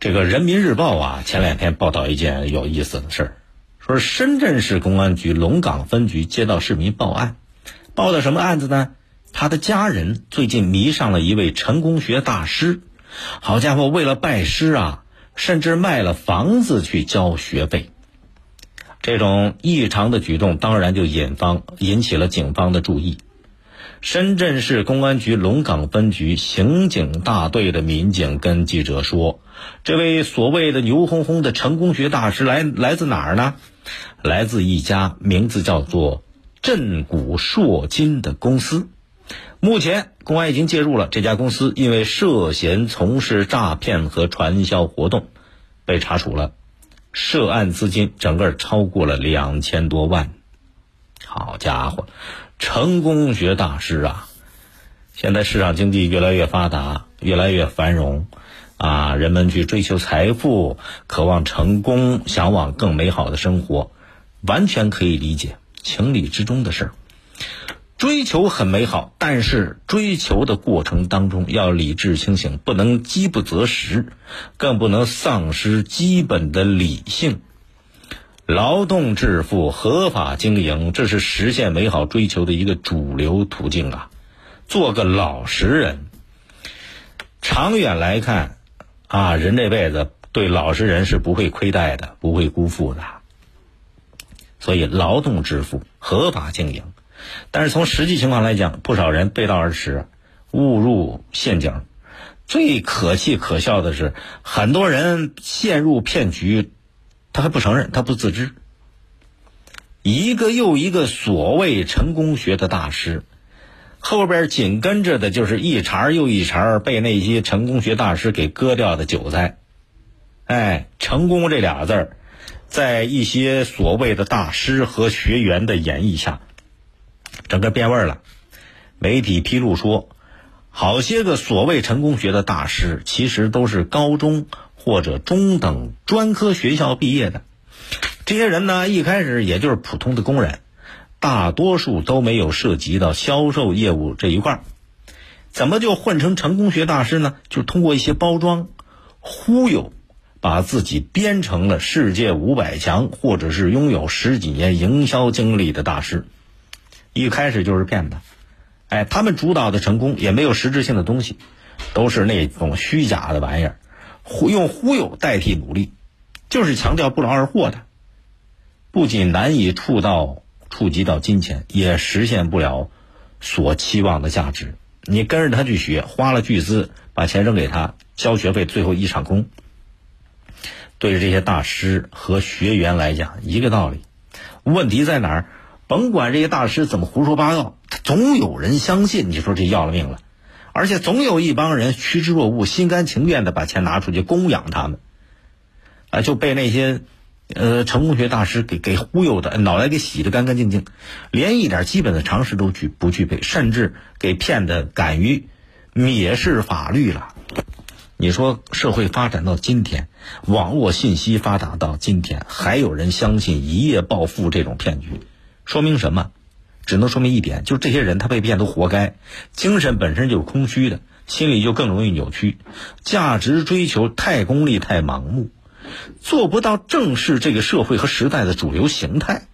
这个人民日报啊，前两天报道一件有意思的事儿，说深圳市公安局龙岗分局接到市民报案，报的什么案子呢？他的家人最近迷上了一位成功学大师，好家伙，为了拜师啊，甚至卖了房子去交学费。这种异常的举动，当然就引方引起了警方的注意。深圳市公安局龙岗分局刑警大队的民警跟记者说：“这位所谓的牛哄哄的成功学大师来来自哪儿呢？来自一家名字叫做振古烁今的公司。目前公安已经介入了这家公司，因为涉嫌从事诈骗和传销活动，被查处了。涉案资金整个超过了两千多万。好家伙！”成功学大师啊！现在市场经济越来越发达，越来越繁荣，啊，人们去追求财富，渴望成功，向往更美好的生活，完全可以理解，情理之中的事儿。追求很美好，但是追求的过程当中要理智清醒，不能饥不择食，更不能丧失基本的理性。劳动致富、合法经营，这是实现美好追求的一个主流途径啊！做个老实人，长远来看，啊，人这辈子对老实人是不会亏待的，不会辜负的。所以，劳动致富、合法经营，但是从实际情况来讲，不少人背道而驰，误入陷阱。最可气可笑的是，很多人陷入骗局。他还不承认，他不自知。一个又一个所谓成功学的大师，后边紧跟着的就是一茬又一茬被那些成功学大师给割掉的韭菜。哎，成功这俩字儿，在一些所谓的大师和学员的演绎下，整个变味了。媒体披露说，好些个所谓成功学的大师，其实都是高中。或者中等专科学校毕业的这些人呢，一开始也就是普通的工人，大多数都没有涉及到销售业务这一块儿怎么就混成成功学大师呢？就通过一些包装、忽悠，把自己编成了世界五百强，或者是拥有十几年营销经历的大师。一开始就是骗子，哎，他们主导的成功也没有实质性的东西，都是那种虚假的玩意儿。忽用忽悠代替努力，就是强调不劳而获的，不仅难以触到触及到金钱，也实现不了所期望的价值。你跟着他去学，花了巨资把钱扔给他交学费，最后一场空。对于这些大师和学员来讲，一个道理。问题在哪儿？甭管这些大师怎么胡说八道，总有人相信。你说这要了命了。而且总有一帮人趋之若鹜，心甘情愿的把钱拿出去供养他们，啊，就被那些呃成功学大师给给忽悠的，脑袋给洗的干干净净，连一点基本的常识都具不具备，甚至给骗的敢于蔑视法律了。你说社会发展到今天，网络信息发达到今天，还有人相信一夜暴富这种骗局，说明什么？只能说明一点，就这些人他被骗都活该，精神本身就是空虚的，心里就更容易扭曲，价值追求太功利、太盲目，做不到正视这个社会和时代的主流形态，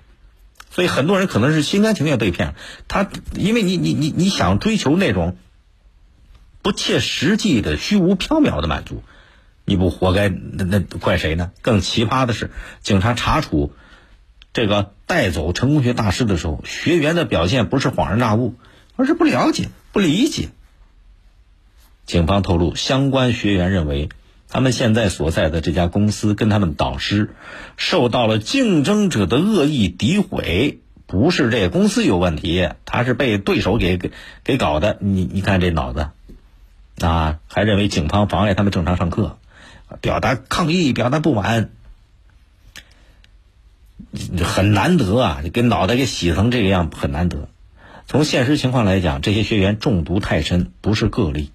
所以很多人可能是心甘情愿被骗。他因为你你你你想追求那种不切实际的虚无缥缈的满足，你不活该？那那怪谁呢？更奇葩的是，警察查处。这个带走成功学大师的时候，学员的表现不是恍然大悟，而是不了解、不理解。警方透露，相关学员认为，他们现在所在的这家公司跟他们导师受到了竞争者的恶意诋毁，不是这公司有问题，他是被对手给给给搞的。你你看这脑子，啊，还认为警方妨碍他们正常上课，表达抗议、表达不满。很难得啊！给脑袋给洗成这个样，很难得。从现实情况来讲，这些学员中毒太深，不是个例。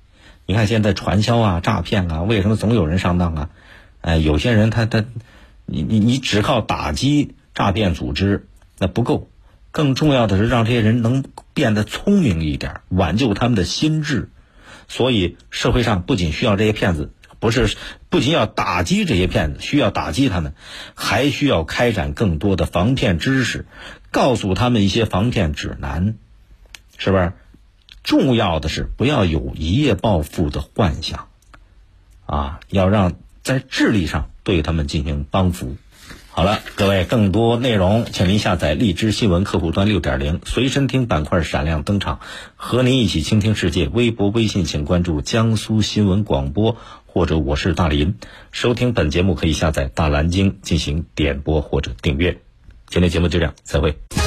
你看现在传销啊、诈骗啊，为什么总有人上当啊？哎，有些人他他，你你你只靠打击诈骗组织那不够，更重要的是让这些人能变得聪明一点，挽救他们的心智。所以社会上不仅需要这些骗子不是不仅要打击这些骗子，需要打击他们，还需要开展更多的防骗知识，告诉他们一些防骗指南，是不是？重要的是不要有一夜暴富的幻想，啊，要让在智力上对他们进行帮扶。好了，各位，更多内容，请您下载荔枝新闻客户端六点零随身听板块闪亮登场，和您一起倾听世界。微博、微信，请关注江苏新闻广播或者我是大林。收听本节目可以下载大蓝鲸进行点播或者订阅。今天节目就这样，再会。